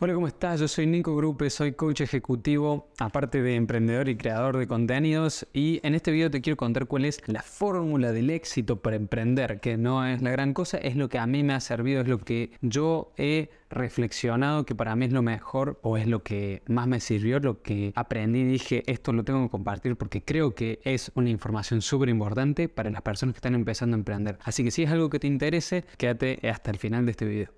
Hola, ¿cómo estás? Yo soy Nico Grupe, soy coach ejecutivo, aparte de emprendedor y creador de contenidos. Y en este video te quiero contar cuál es la fórmula del éxito para emprender, que no es la gran cosa, es lo que a mí me ha servido, es lo que yo he reflexionado que para mí es lo mejor o es lo que más me sirvió, lo que aprendí y dije, esto lo tengo que compartir porque creo que es una información súper importante para las personas que están empezando a emprender. Así que si es algo que te interese, quédate hasta el final de este video.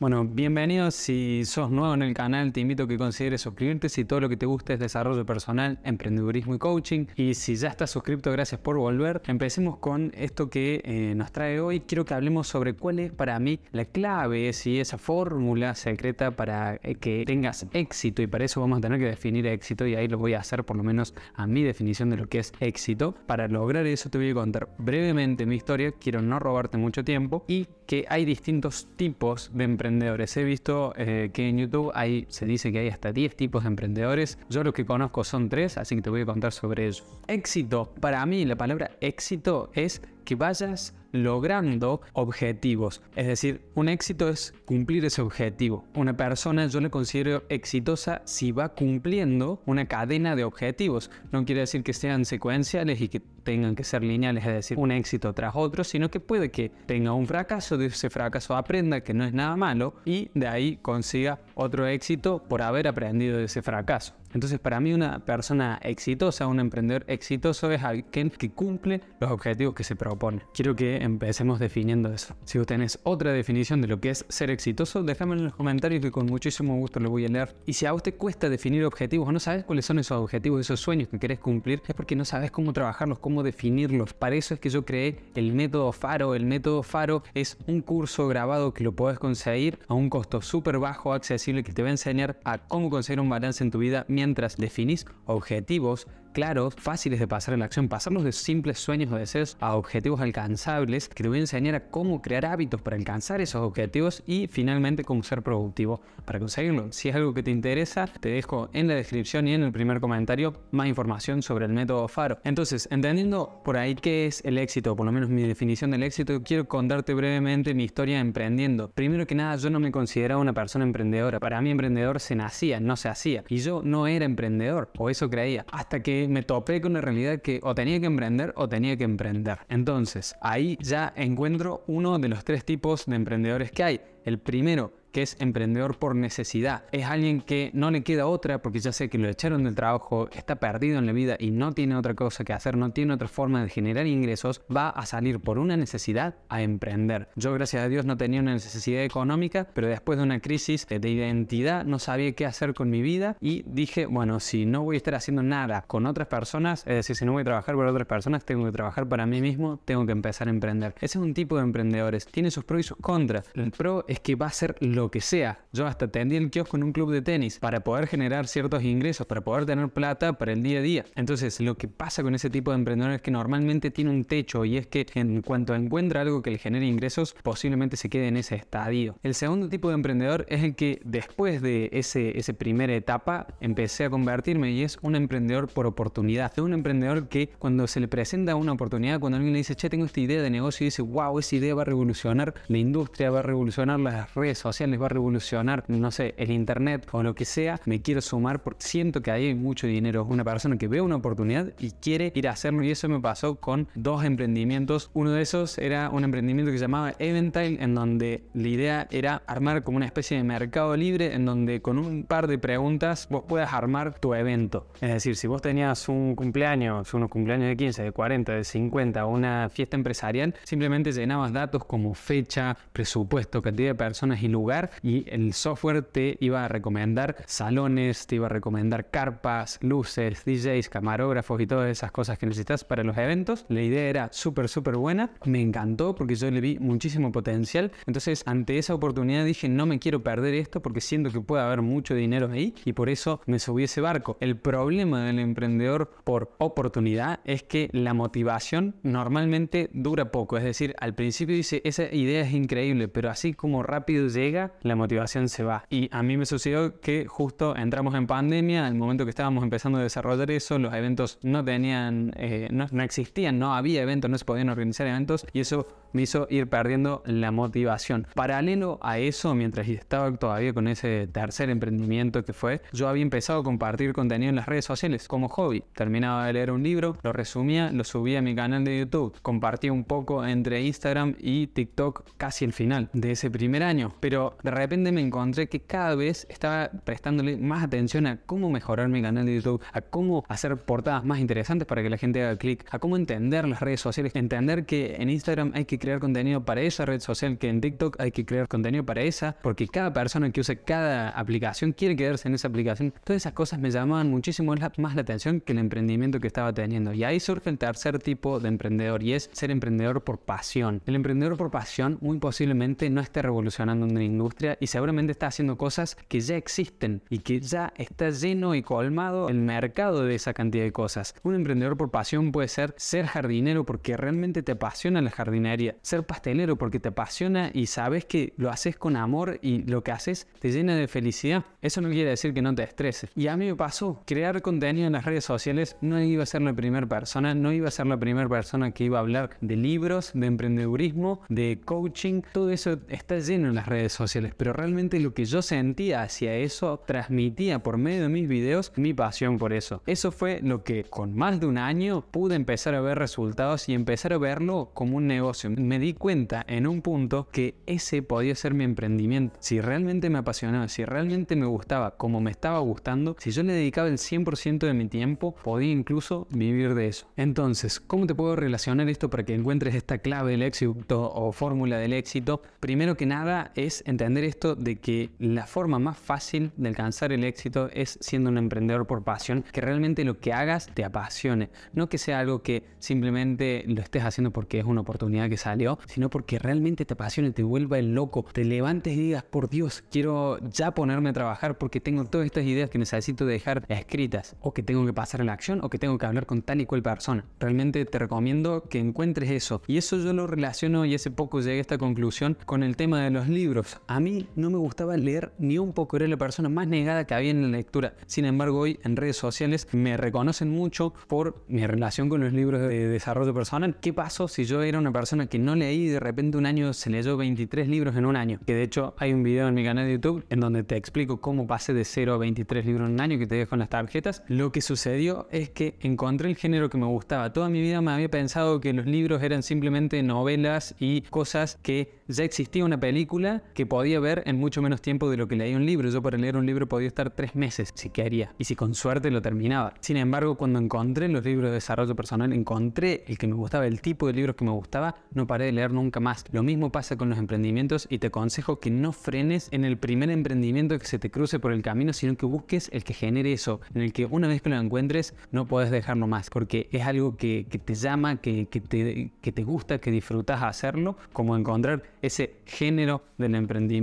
Bueno, bienvenidos. Si sos nuevo en el canal, te invito a que consideres suscribirte si todo lo que te gusta es desarrollo personal, emprendedurismo y coaching. Y si ya estás suscrito, gracias por volver. Empecemos con esto que eh, nos trae hoy. Quiero que hablemos sobre cuál es para mí la clave, si esa fórmula secreta para eh, que tengas éxito. Y para eso vamos a tener que definir éxito y ahí lo voy a hacer por lo menos a mi definición de lo que es éxito. Para lograr eso te voy a contar brevemente mi historia. Quiero no robarte mucho tiempo y que hay distintos tipos de emprendedores emprendedores. He visto eh, que en YouTube hay, se dice que hay hasta 10 tipos de emprendedores. Yo lo que conozco son 3, así que te voy a contar sobre ello. Éxito. Para mí la palabra éxito es que vayas logrando objetivos. Es decir, un éxito es cumplir ese objetivo. Una persona yo le considero exitosa si va cumpliendo una cadena de objetivos. No quiere decir que sean secuenciales y que tengan que ser lineales, es decir, un éxito tras otro, sino que puede que tenga un fracaso, de ese fracaso aprenda que no es nada malo y de ahí consiga otro éxito por haber aprendido de ese fracaso. Entonces, para mí una persona exitosa, un emprendedor exitoso es alguien que cumple los objetivos que se propone. Quiero que empecemos definiendo eso. Si vos tenés otra definición de lo que es ser exitoso, déjame en los comentarios que con muchísimo gusto lo voy a leer. Y si a vos te cuesta definir objetivos o no sabes cuáles son esos objetivos, esos sueños que querés cumplir, es porque no sabes cómo trabajarlos, cómo definirlos. Para eso es que yo creé el método Faro. El método Faro es un curso grabado que lo podés conseguir a un costo súper bajo, accesible, que te va a enseñar a cómo conseguir un balance en tu vida mientras definís objetivos claros, fáciles de pasar en la acción, pasarlos de simples sueños o deseos a objetivos alcanzables, que te voy a enseñar a cómo crear hábitos para alcanzar esos objetivos y finalmente cómo ser productivo para conseguirlo. Si es algo que te interesa, te dejo en la descripción y en el primer comentario más información sobre el método Faro. Entonces, entendiendo por ahí qué es el éxito, por lo menos mi definición del éxito, quiero contarte brevemente mi historia emprendiendo. Primero que nada, yo no me consideraba una persona emprendedora. Para mí emprendedor se nacía, no se hacía. Y yo no era emprendedor, o eso creía. Hasta que me topé con la realidad que o tenía que emprender o tenía que emprender. Entonces, ahí ya encuentro uno de los tres tipos de emprendedores que hay. El primero que es emprendedor por necesidad. Es alguien que no le queda otra porque ya sé que lo echaron del trabajo, está perdido en la vida y no tiene otra cosa que hacer, no tiene otra forma de generar ingresos, va a salir por una necesidad a emprender. Yo gracias a Dios no tenía una necesidad económica, pero después de una crisis de identidad no sabía qué hacer con mi vida y dije, bueno, si no voy a estar haciendo nada con otras personas, es decir, si no voy a trabajar para otras personas, tengo que trabajar para mí mismo, tengo que empezar a emprender. Ese es un tipo de emprendedores, tiene sus pros y sus contras. El pro es que va a ser lo que sea. Yo hasta atendí el kiosco en un club de tenis para poder generar ciertos ingresos, para poder tener plata para el día a día. Entonces, lo que pasa con ese tipo de emprendedores es que normalmente tiene un techo y es que en cuanto encuentra algo que le genere ingresos, posiblemente se quede en ese estadio. El segundo tipo de emprendedor es el que después de ese, ese primera etapa empecé a convertirme y es un emprendedor por oportunidad. Es un emprendedor que cuando se le presenta una oportunidad, cuando alguien le dice, che, tengo esta idea de negocio y dice, wow, esa idea va a revolucionar la industria, va a revolucionar las redes sociales, va a revolucionar, no sé, el internet o lo que sea, me quiero sumar porque siento que ahí hay mucho dinero. Una persona que ve una oportunidad y quiere ir a hacerlo y eso me pasó con dos emprendimientos. Uno de esos era un emprendimiento que se llamaba Eventile en donde la idea era armar como una especie de mercado libre en donde con un par de preguntas vos puedas armar tu evento. Es decir, si vos tenías un cumpleaños, unos cumpleaños de 15, de 40, de 50, una fiesta empresarial, simplemente llenabas datos como fecha, presupuesto, cantidad de personas y lugar y el software te iba a recomendar salones, te iba a recomendar carpas, luces, DJs, camarógrafos y todas esas cosas que necesitas para los eventos. La idea era súper, súper buena. Me encantó porque yo le vi muchísimo potencial. Entonces, ante esa oportunidad dije, no me quiero perder esto porque siento que puede haber mucho dinero ahí y por eso me subí ese barco. El problema del emprendedor por oportunidad es que la motivación normalmente dura poco. Es decir, al principio dice, esa idea es increíble, pero así como rápido llega, la motivación se va. Y a mí me sucedió que justo entramos en pandemia, el momento que estábamos empezando a desarrollar eso, los eventos no tenían, eh, no, no existían, no había eventos, no se podían organizar eventos y eso me hizo ir perdiendo la motivación. Paralelo a eso, mientras estaba todavía con ese tercer emprendimiento que fue, yo había empezado a compartir contenido en las redes sociales como hobby. Terminaba de leer un libro, lo resumía, lo subía a mi canal de YouTube, compartía un poco entre Instagram y TikTok casi el final de ese primer año, pero de repente me encontré que cada vez estaba prestándole más atención a cómo mejorar mi canal de YouTube, a cómo hacer portadas más interesantes para que la gente haga clic, a cómo entender las redes sociales, entender que en Instagram hay que crear contenido para esa red social, que en TikTok hay que crear contenido para esa, porque cada persona que usa cada aplicación quiere quedarse en esa aplicación. Todas esas cosas me llamaban muchísimo más la atención que el emprendimiento que estaba teniendo. Y ahí surge el tercer tipo de emprendedor y es ser emprendedor por pasión. El emprendedor por pasión muy posiblemente no esté revolucionando una industria y seguramente está haciendo cosas que ya existen y que ya está lleno y colmado el mercado de esa cantidad de cosas. Un emprendedor por pasión puede ser ser jardinero porque realmente te apasiona la jardinería, ser pastelero porque te apasiona y sabes que lo haces con amor y lo que haces te llena de felicidad. Eso no quiere decir que no te estreses. Y a mí me pasó, crear contenido en las redes sociales no iba a ser la primera persona, no iba a ser la primera persona que iba a hablar de libros, de emprendedurismo, de coaching, todo eso está lleno en las redes sociales, pero realmente lo que yo sentía hacia eso transmitía por medio de mis videos mi pasión por eso. Eso fue lo que con más de un año pude empezar a ver resultados y empezar a verlo como un negocio. Me di cuenta en un punto que ese podía ser mi emprendimiento. Si realmente me apasionaba, si realmente me gustaba, como me estaba gustando, si yo le dedicaba el 100% de mi tiempo, podía incluso vivir de eso. Entonces, ¿cómo te puedo relacionar esto para que encuentres esta clave del éxito o fórmula del éxito? Primero que nada es entender esto de que la forma más fácil de alcanzar el éxito es siendo un emprendedor por pasión, que realmente lo que hagas te apasione, no que sea algo que simplemente lo estés haciendo porque es una oportunidad que salió, sino porque realmente te apasione, te vuelva el loco, te levantes y digas, por Dios, quiero ya ponerme a trabajar porque tengo todas estas ideas que necesito dejar escritas, o que tengo que pasar a la acción, o que tengo que hablar con tal y cual persona. Realmente te recomiendo que encuentres eso. Y eso yo lo relaciono y hace poco llegué a esta conclusión con el tema de los libros. A mí no me gustaba leer ni un poco, era la persona más negada que había en la lectura. Sin embargo, hoy en redes sociales me reconocen mucho por mi relación con los libros de desarrollo personal. ¿Qué pasó si yo era una persona que no leí y de repente un año se leyó 23 libros en un año? Que de hecho hay un video en mi canal de YouTube en donde te explico cómo pasé de 0 a 23 libros en un año que te dejo en las tarjetas. Lo que sucedió es que encontré el género que me gustaba. Toda mi vida me había pensado que los libros eran simplemente novelas y cosas que ya existía una película que podía ver en mucho menos tiempo de lo que leía un libro. Yo para leer un libro podía estar tres meses si quería y si con suerte lo terminaba. Sin embargo, cuando encontré los libros de desarrollo personal, encontré el que me gustaba, el tipo de libros que me gustaba, no paré de leer nunca más. Lo mismo pasa con los emprendimientos y te aconsejo que no frenes en el primer emprendimiento que se te cruce por el camino, sino que busques el que genere eso, en el que una vez que lo encuentres no puedes dejarlo más, porque es algo que, te llama, que, te, que te gusta, que disfrutas hacerlo, como encontrar ese género del emprendimiento.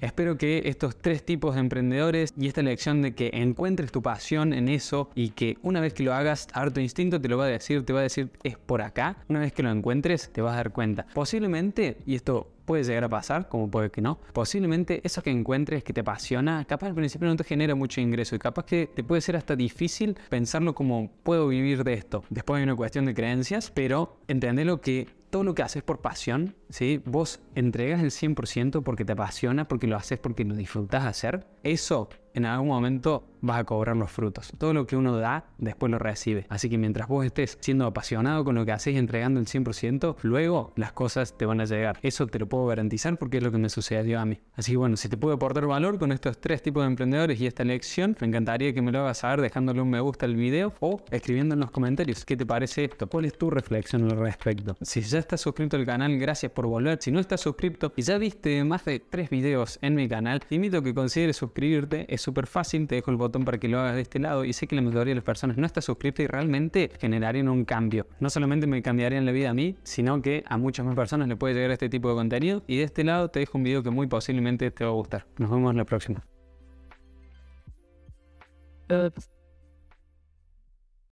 Espero que estos tres tipos de emprendedores y esta lección de que encuentres tu pasión en eso y que una vez que lo hagas, harto instinto te lo va a decir, te va a decir es por acá. Una vez que lo encuentres, te vas a dar cuenta. Posiblemente, y esto puede llegar a pasar, como puede que no. Posiblemente eso que encuentres que te apasiona, capaz al principio no te genera mucho ingreso y capaz que te puede ser hasta difícil pensarlo como puedo vivir de esto. Después hay una cuestión de creencias, pero entendelo que todo lo que haces por pasión, ¿sí? vos entregas el 100% porque te apasiona, porque lo haces porque lo disfrutas hacer, eso en algún momento vas a cobrar los frutos. Todo lo que uno da, después lo recibe. Así que mientras vos estés siendo apasionado con lo que haces y entregando el 100%, luego las cosas te van a llegar. Eso te lo puedo garantizar porque es lo que me sucedió a mí. Así que bueno, si te puedo aportar valor con estos tres tipos de emprendedores y esta lección, me encantaría que me lo hagas saber dejándole un me gusta al video o escribiendo en los comentarios qué te parece esto. ¿Cuál es tu reflexión al respecto? Si ya estás suscrito al canal, gracias por volver. Si no estás suscrito y ya viste más de tres videos en mi canal, te invito a que consideres suscribirte. Súper fácil, te dejo el botón para que lo hagas de este lado y sé que la mayoría de las personas no está suscrita y realmente generarían un cambio. No solamente me cambiarían la vida a mí, sino que a muchas más personas le puede llegar este tipo de contenido y de este lado te dejo un video que muy posiblemente te va a gustar. Nos vemos en la próxima.